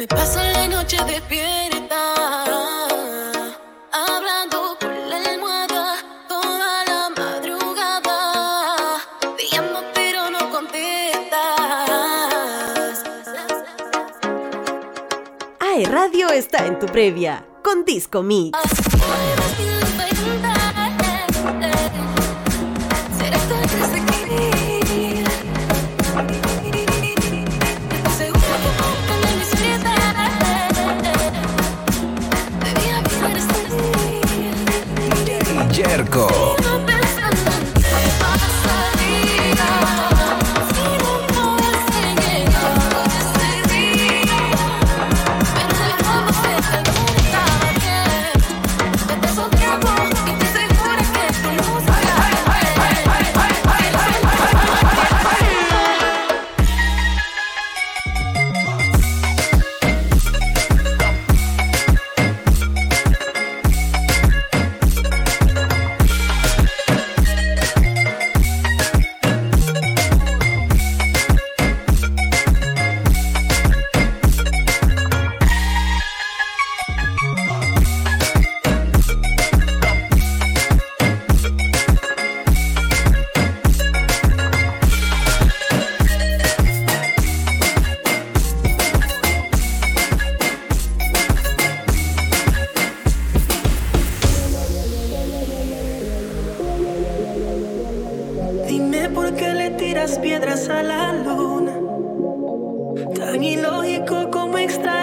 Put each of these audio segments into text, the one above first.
Me paso la noche despierta, hablando con la almohada toda la madrugada. Te llamo pero no contestas. AE Radio está en tu previa con Disco Mix. Tan ilógico como extraño.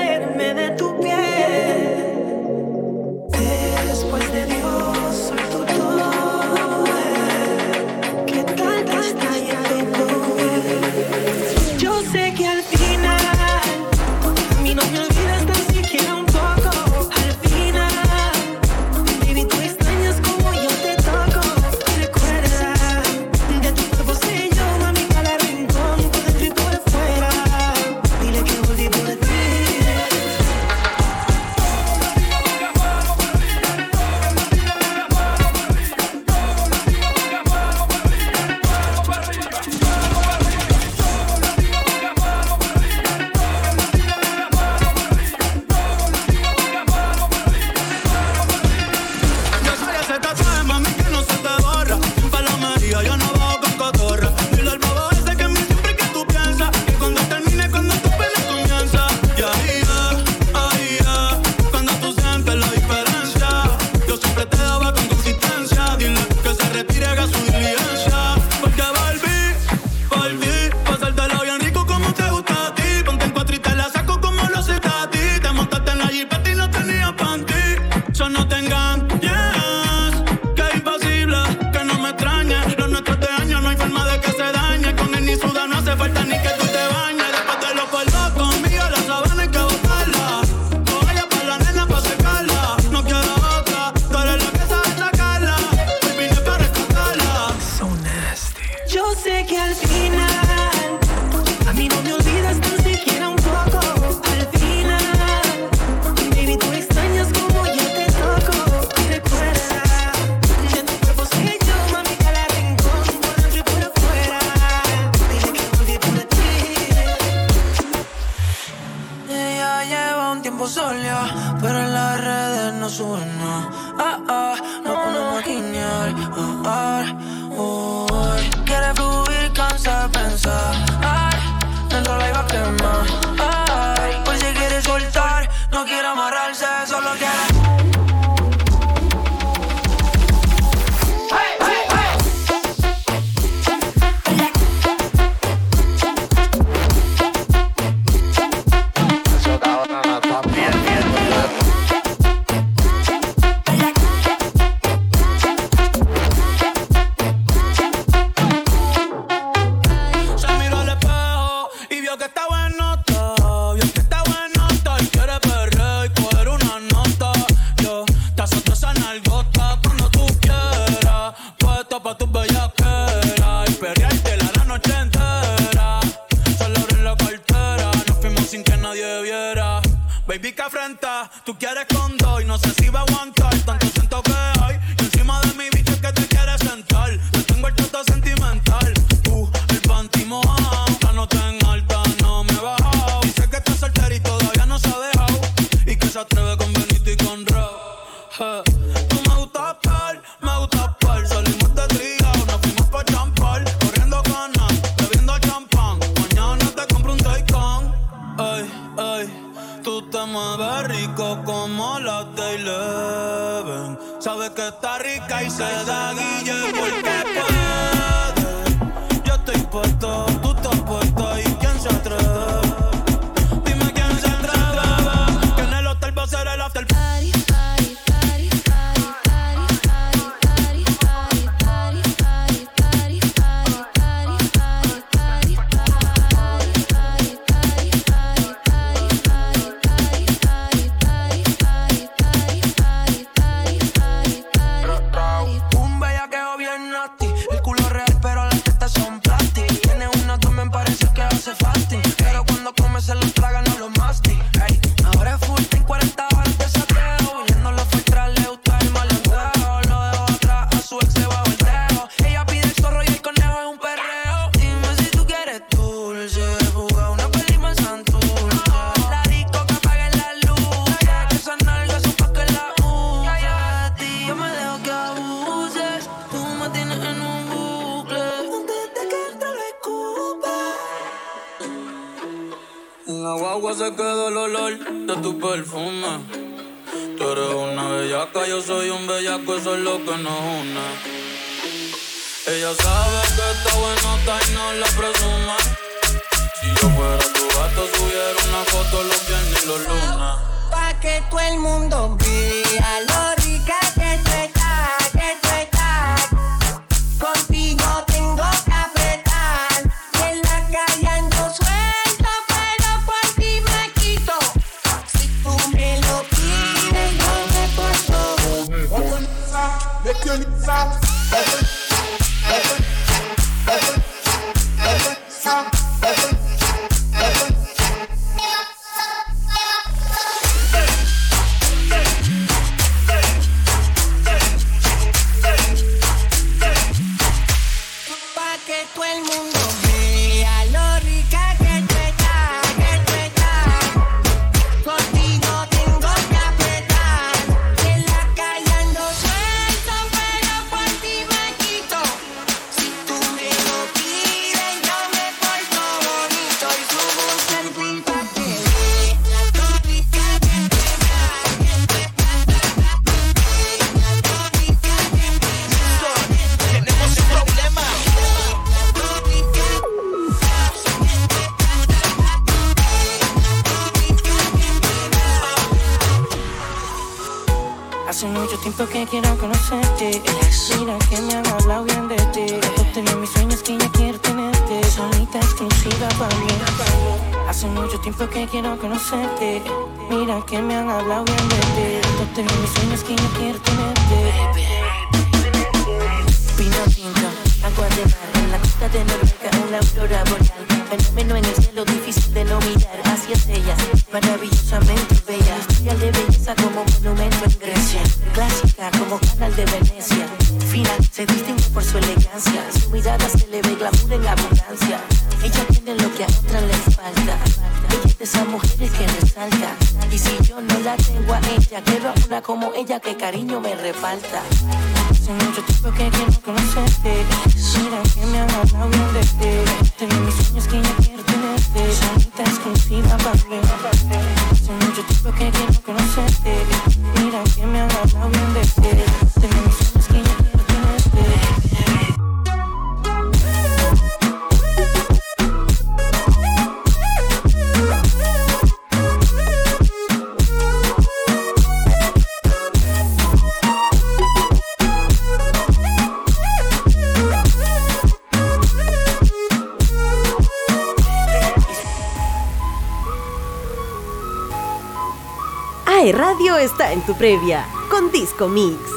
Está en tu previa con Disco Mix.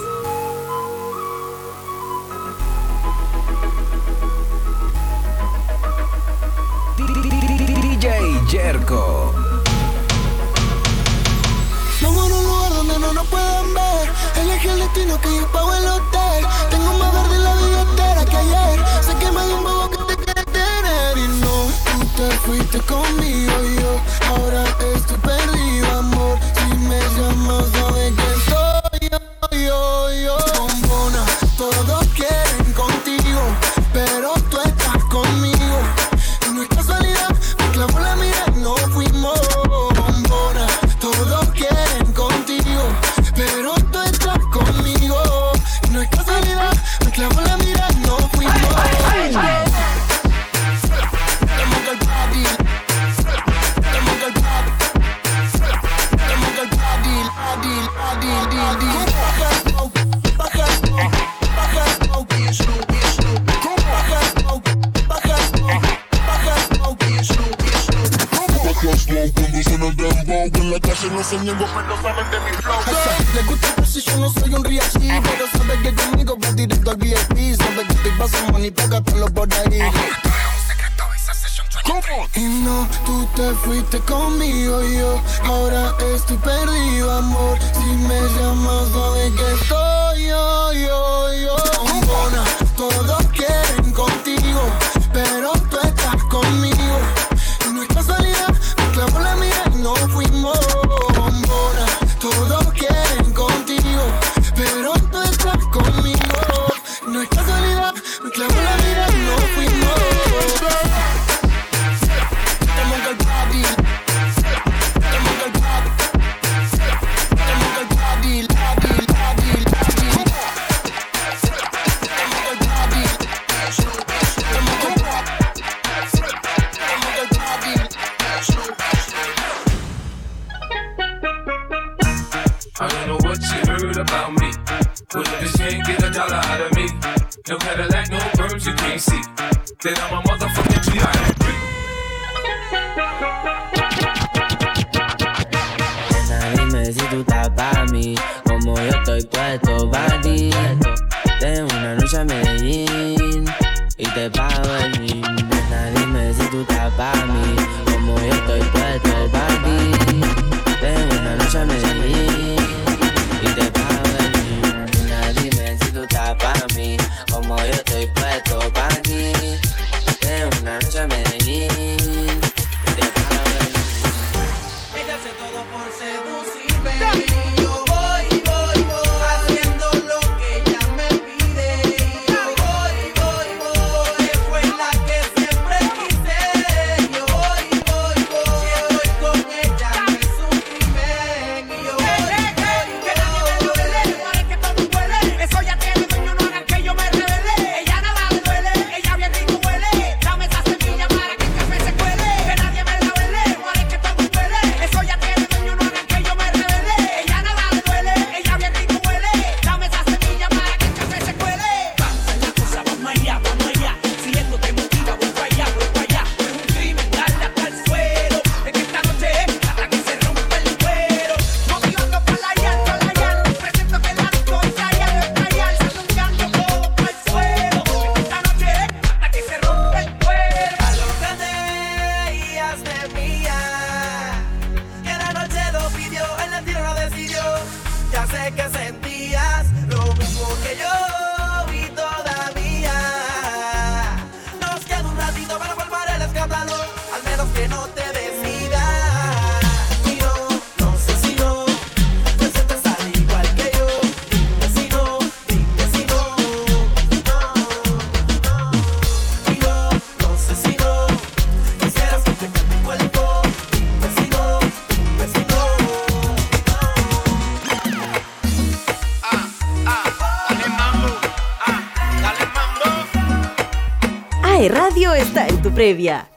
Previa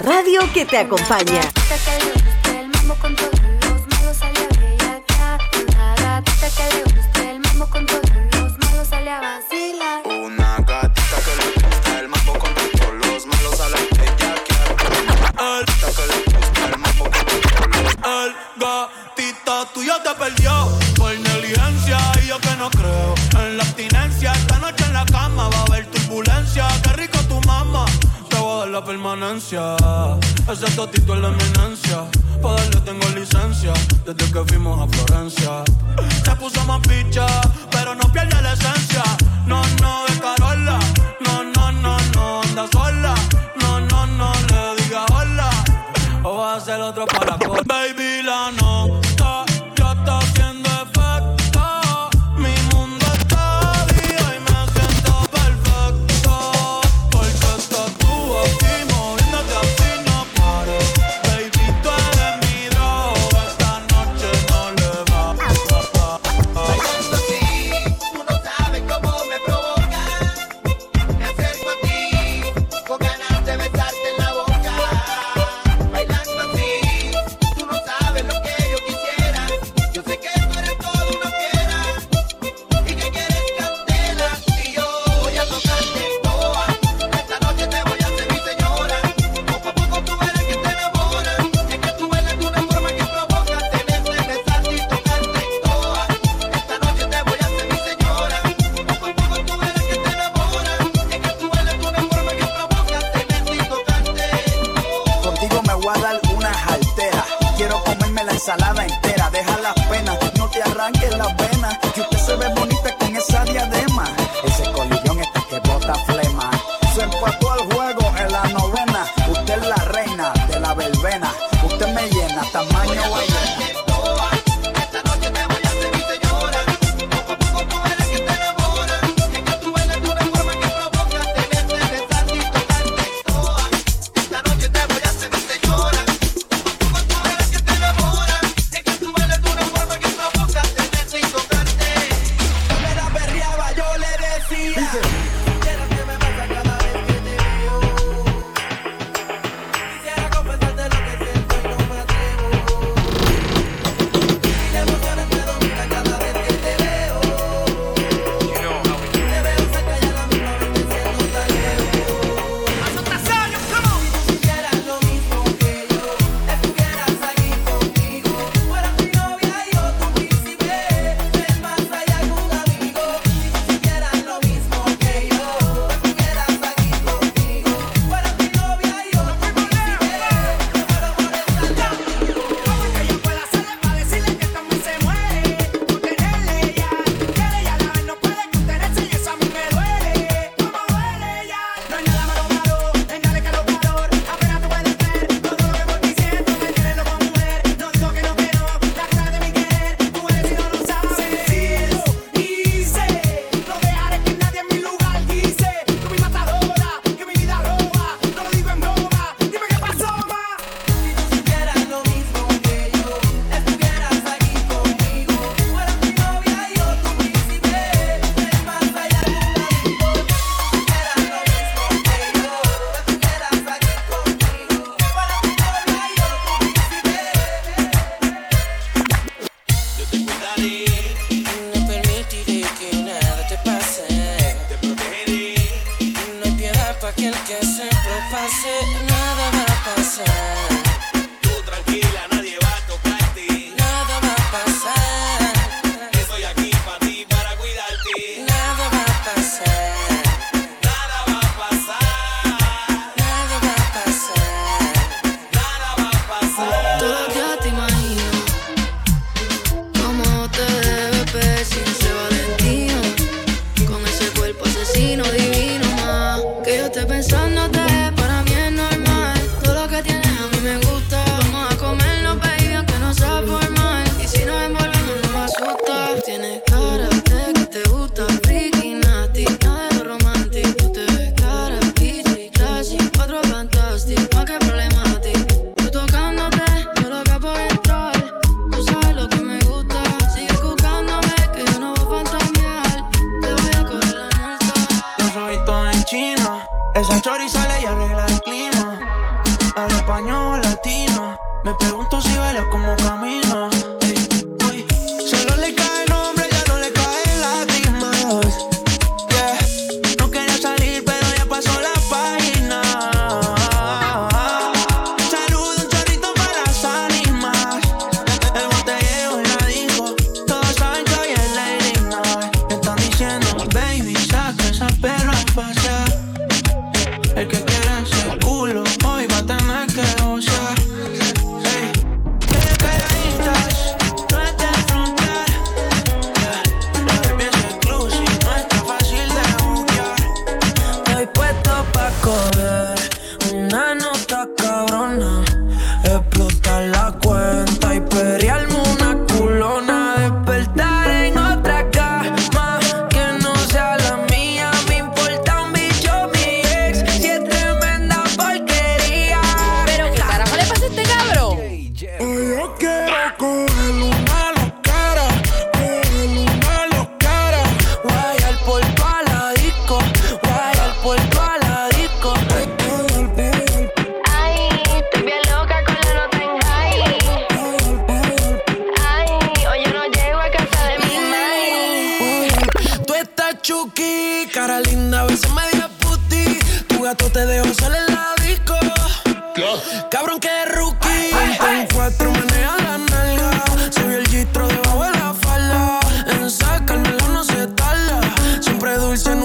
Radio, que te acompaña.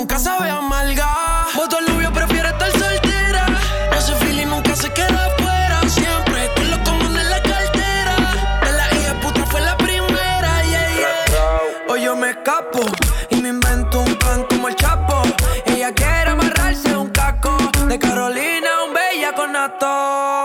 nunca sabe amarga. Voto al novio, prefiere estar soltera. Ese feeling nunca se queda afuera. Siempre con los comunes en la cartera. De la hija puta fue la primera. Yeah, yeah. Hoy yo me escapo y me invento un plan como el chapo. Ella quiere amarrarse un caco. De Carolina, un bella conato.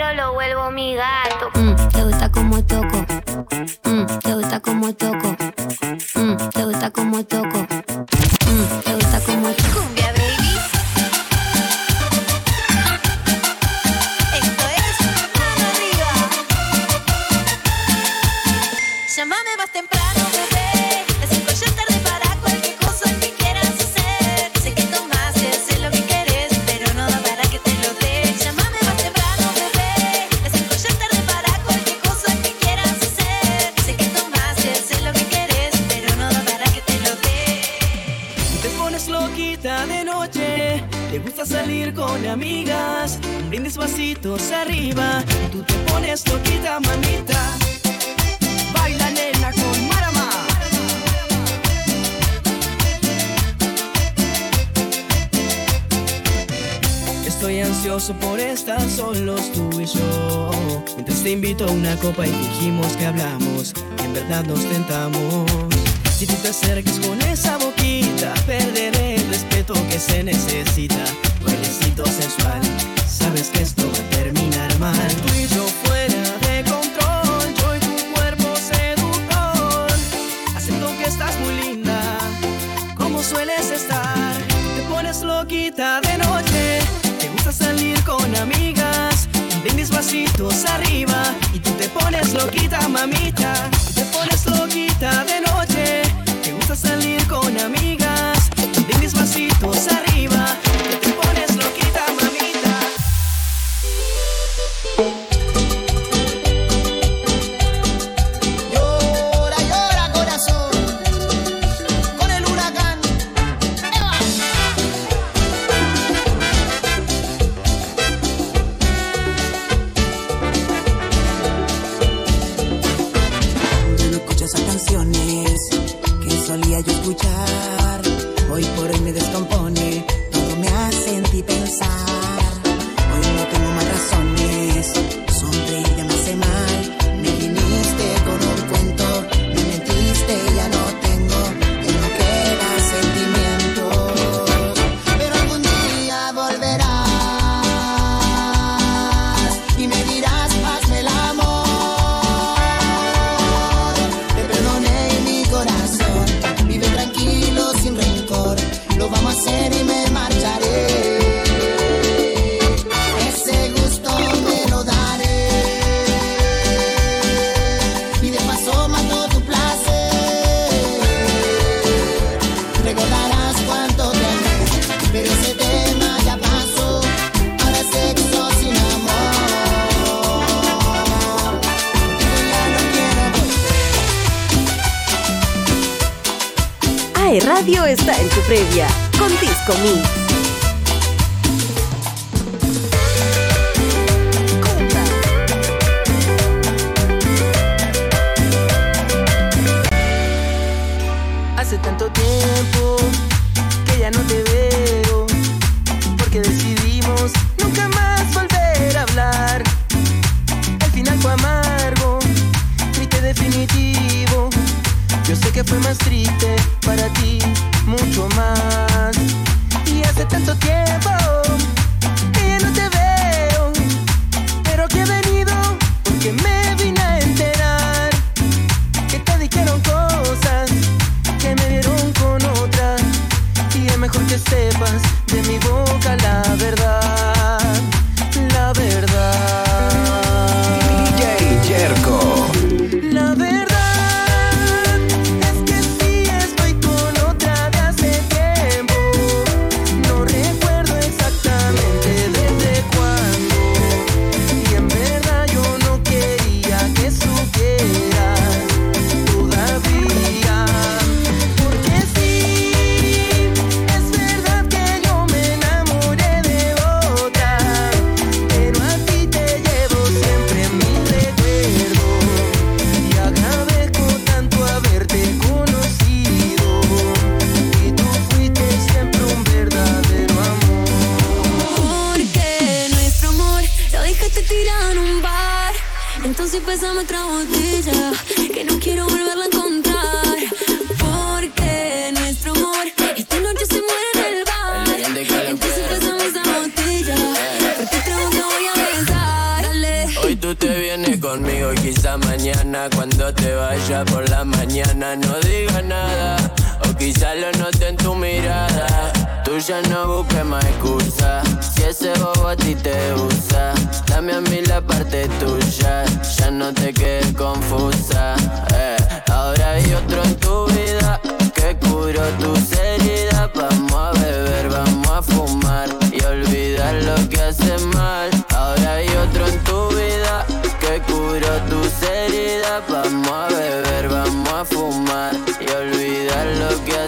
perro lo vuelvo mi gato. Mm, te gusta como toco. Mm, te gusta como toco.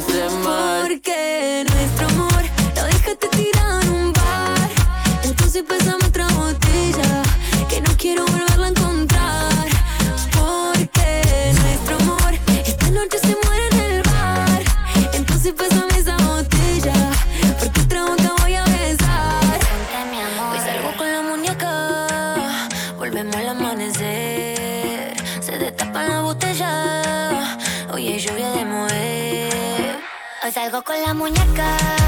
Porque nuestro amor lo dejaste tirar un bar. Entonces empezamos. la muñeca.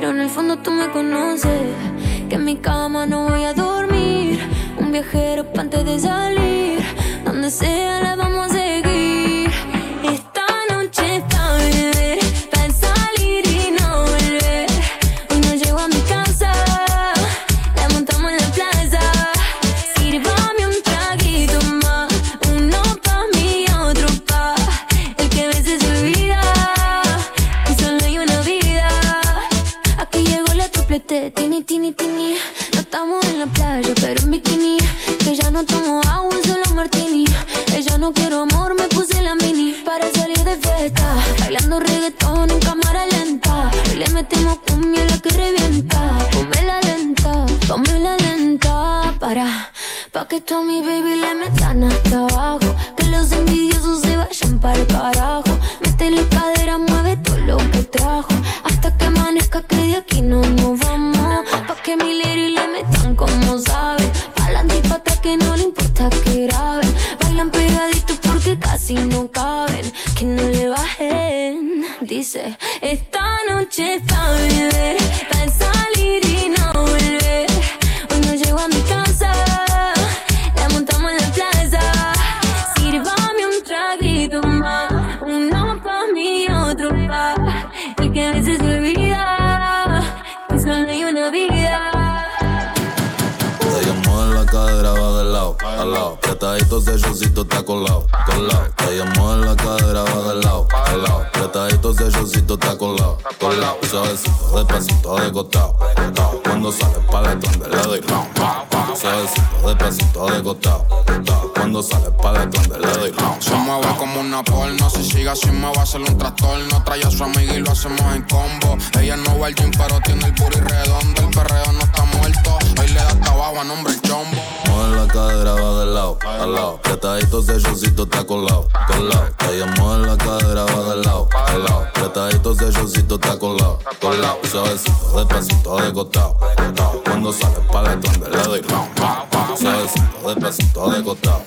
Pero en el fondo tú me conoces, que en mi cama no voy a dormir. Un viajero antes de salir, donde sea la Cuando sale para donde le doy round, de de costado.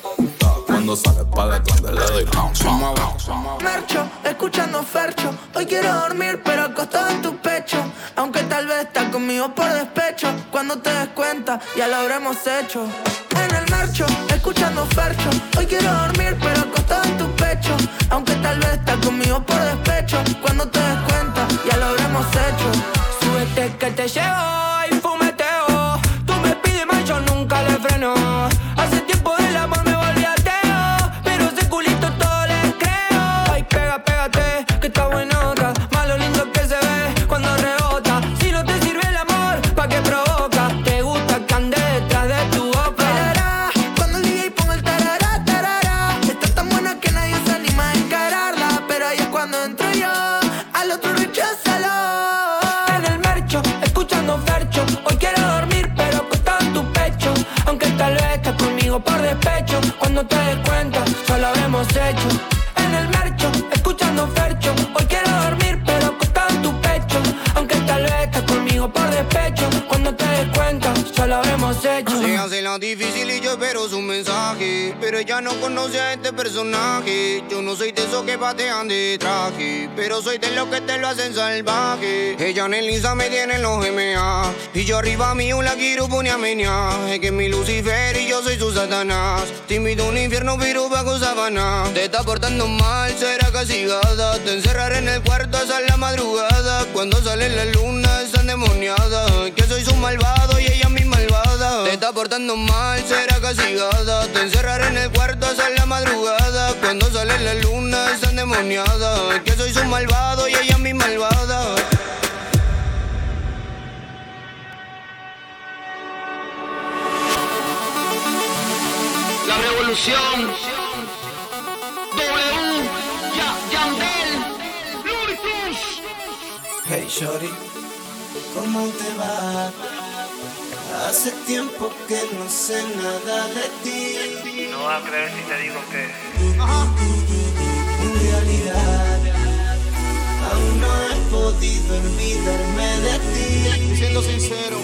Cuando sale para donde le doy round, Mercho, escuchando Fercho. Hoy quiero dormir, pero acostado en tu pecho. Aunque tal vez estás conmigo por despecho. Cuando te des cuenta, ya lo habremos hecho. boy. conoce a este personaje. Yo no soy de esos que patean de traje, pero soy de los que te lo hacen salvaje. Ella en el Lisa me tiene los MA. Y yo arriba mío la quiero pone a menia. Es que mi Lucifer y yo soy su Satanás. Te invito a un infierno, pero bajo sabana. Te está portando mal, será castigada. Te encerraré en el cuarto hasta la madrugada. Cuando sale la luna, está endemoniada. Que soy su malvado y ella te está portando mal, será castigada. Te encerraré en el cuarto hasta la madrugada. Cuando sale la luna, está endemoniada. Que soy su malvado y ella mi malvada. La revolución. W. Ya, Yandel. Hey, Shorty. ¿Cómo te va? Hace tiempo que no sé nada de ti. No va a creer si te digo que. En realidad, aún no he podido olvidarme de ti. Siendo sincero,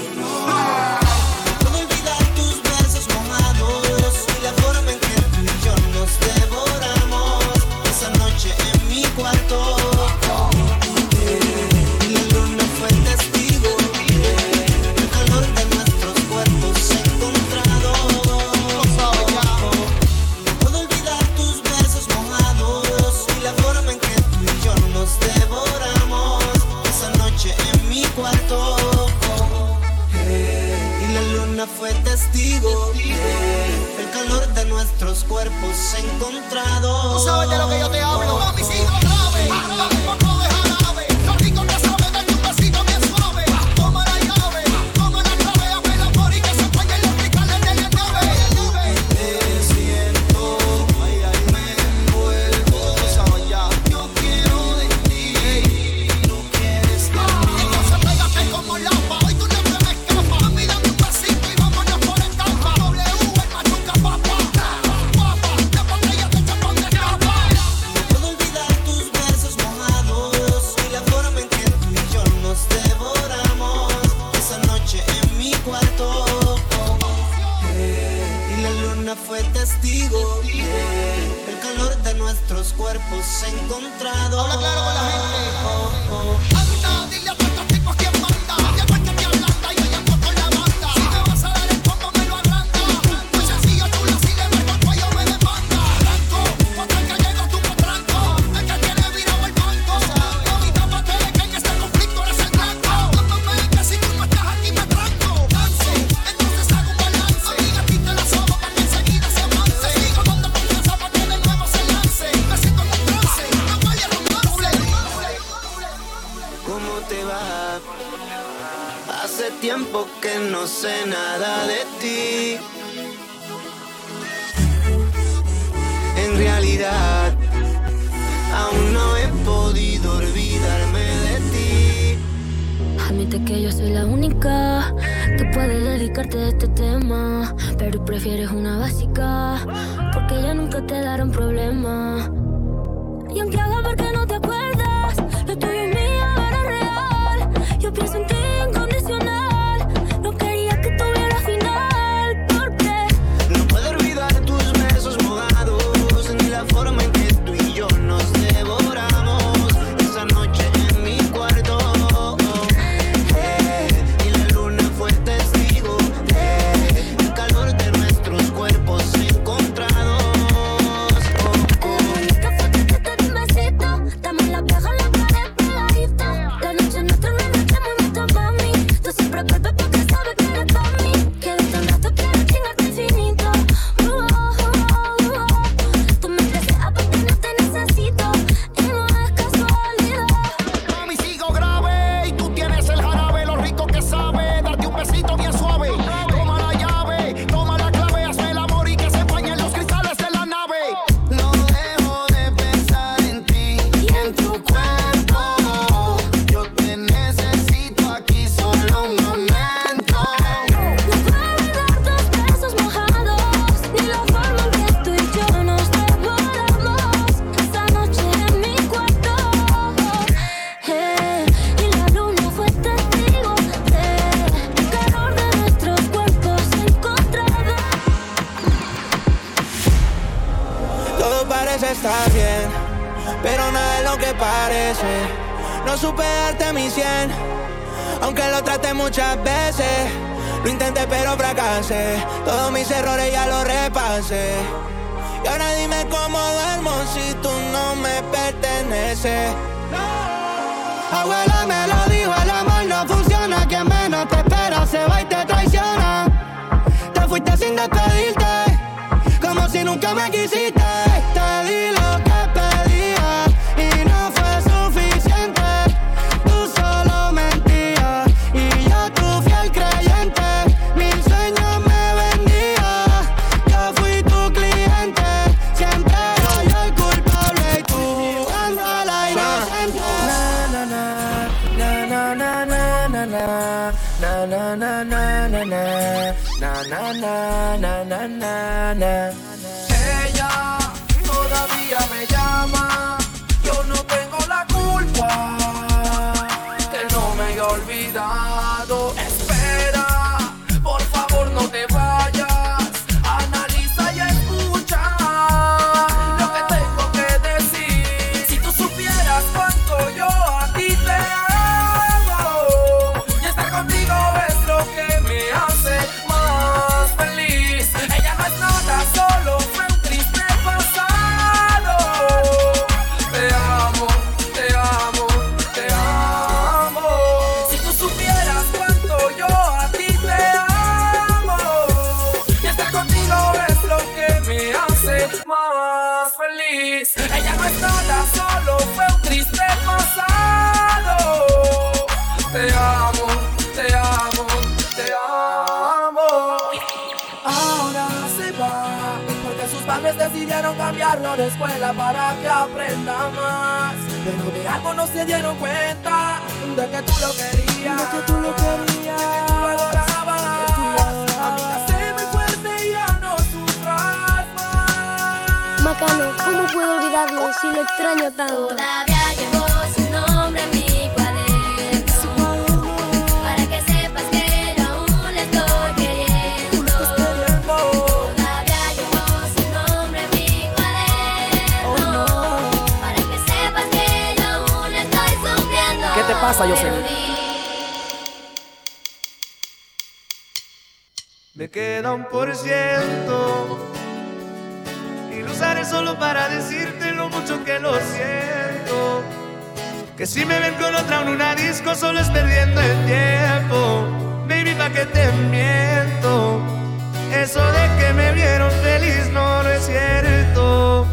no sé nada de ti. En realidad, aún no he podido olvidarme de ti. Admite que yo soy la única que puede dedicarte a este tema. Pero prefieres una básica, porque ya nunca te darán problema. No supe darte mi cien, aunque lo traté muchas veces. Lo intenté pero fracasé, todos mis errores ya los repasé. Y ahora dime cómo duermo si tú no me perteneces. Abuela me lo dijo, el amor no funciona. Quien menos te espera se va y te traiciona. Te fuiste sin despedirte, como si nunca me quisiste. Na na decidieron cambiarlo de escuela para que aprenda más. Pero de algo no se dieron cuenta de que tú lo querías, de que tú lo querías, de que tú lo adorabas. Amiga, sé muy fuerte y ya no sufras más. Macano, ¿cómo puedo olvidarlo si lo extraño tanto? Todavía sufriendo ¿Qué te pasa, Jocelyn? Me queda un por ciento y lo usaré solo para decirte lo mucho que lo siento. Que si me ven con otra en una disco solo es perdiendo el tiempo. Baby, pa' que te miento. Eso de que me vieron feliz no, no es cierto.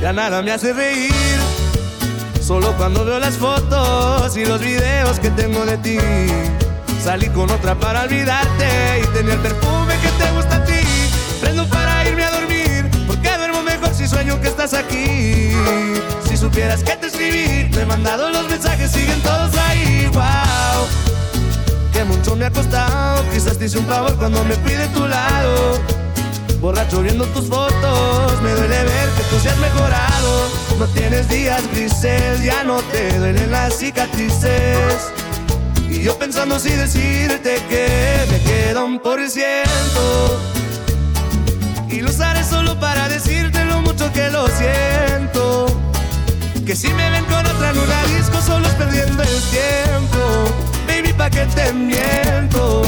Ya nada me hace reír. Solo cuando veo las fotos y los videos que tengo de ti. Salir con otra para olvidarte y tener perfume que te gusta a ti. Prendo para irme a dormir, porque duermo mejor si sueño que estás aquí. Si supieras que te escribí, te he mandado los mensajes, siguen todos ahí. Wow, que mucho me ha costado. Quizás te hice un favor cuando me fui de tu lado. Borracho viendo tus fotos, me duele ver que tú seas mejorado. No tienes días grises, ya no te duelen las cicatrices. Y yo pensando si decirte que me queda un por ciento. Y lo usaré solo para decirte lo mucho que lo siento. Que si me ven con otra en una disco, solo es perdiendo el tiempo. Baby, pa' que te miento.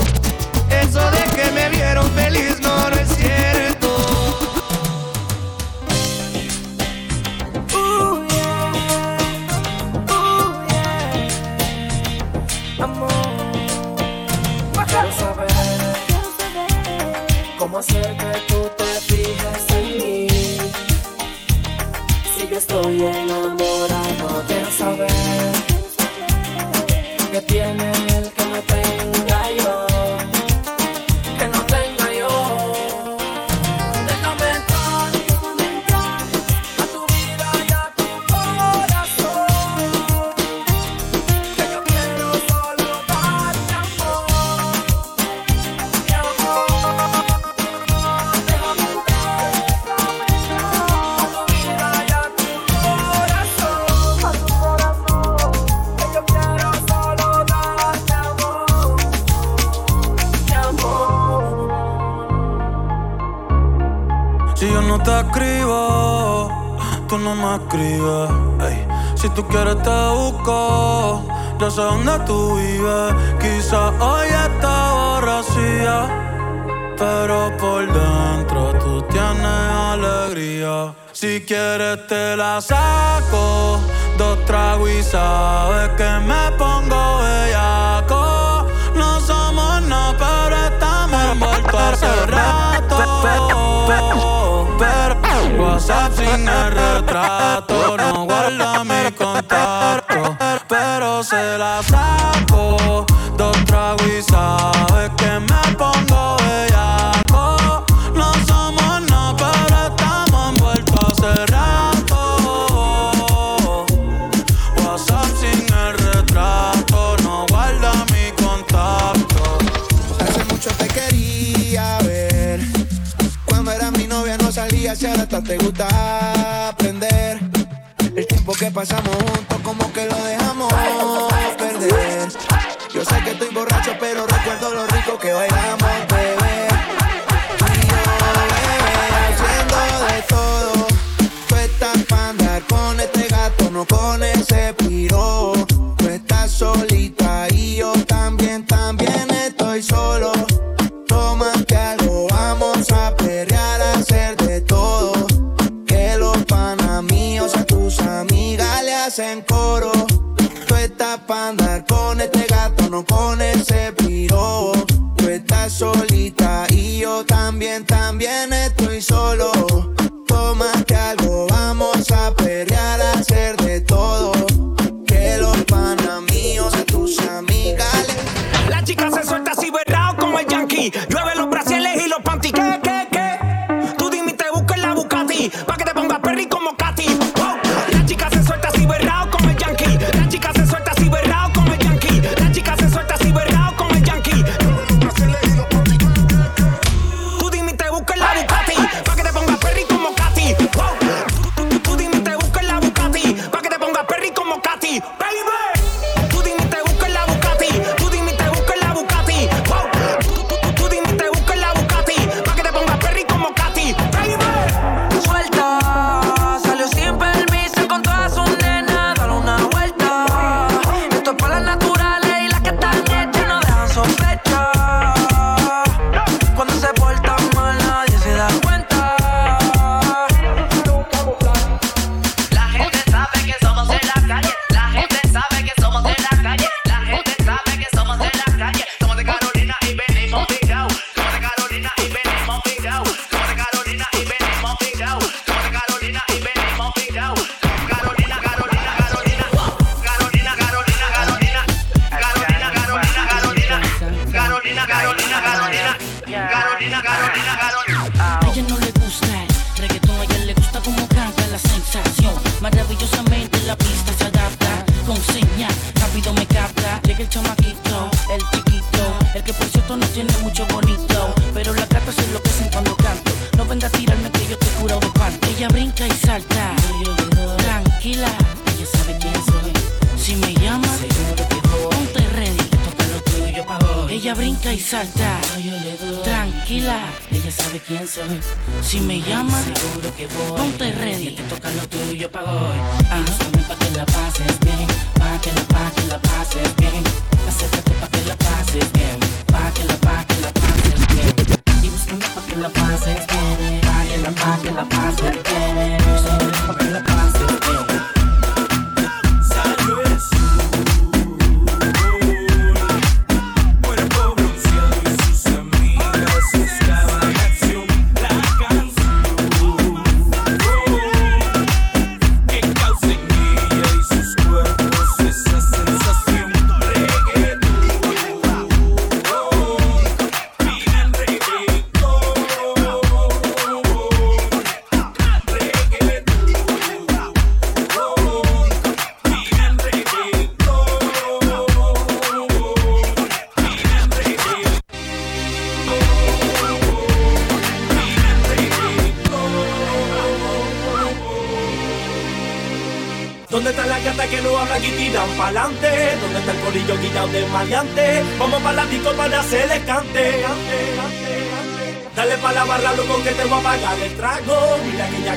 Eso de que me vieron feliz no, no. Hacer que tú te fijes en mí. Si yo estoy enamorado, quiero saber sé dónde tú vives. Quizás hoy está borracía, pero por dentro tú tienes alegría. Si quieres te la saco, dos tragos y sabes que me pongo bellaco. No somos nada, pero estamos envueltos hace rato. Pero WhatsApp sin el retrato, no guarda se la saco, dos tragos y sabes que me pongo bellaco. No somos nada, pero estamos envueltos hace rato. WhatsApp sin el retrato, no guarda mi contacto. Hace mucho te quería ver. Cuando eras mi novia no salía, si ahora te gusta aprender. El tiempo que pasamos recuerdo lo rico que bailamos,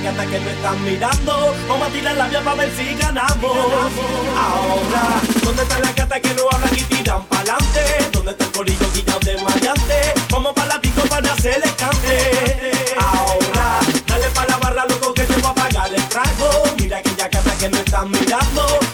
gata que me están mirando. Vamos a tirar la vía para ver si ganamos. Ahora, ¿dónde están las gatas que no hablan y tiran pa'lante? ¿Dónde está el corillo guillado de mayante? Vamos para la pico para hacer el cante. Ahora, dale para la barra, loco, que te va a pagar el trago. Mira aquella gata que me están mirando.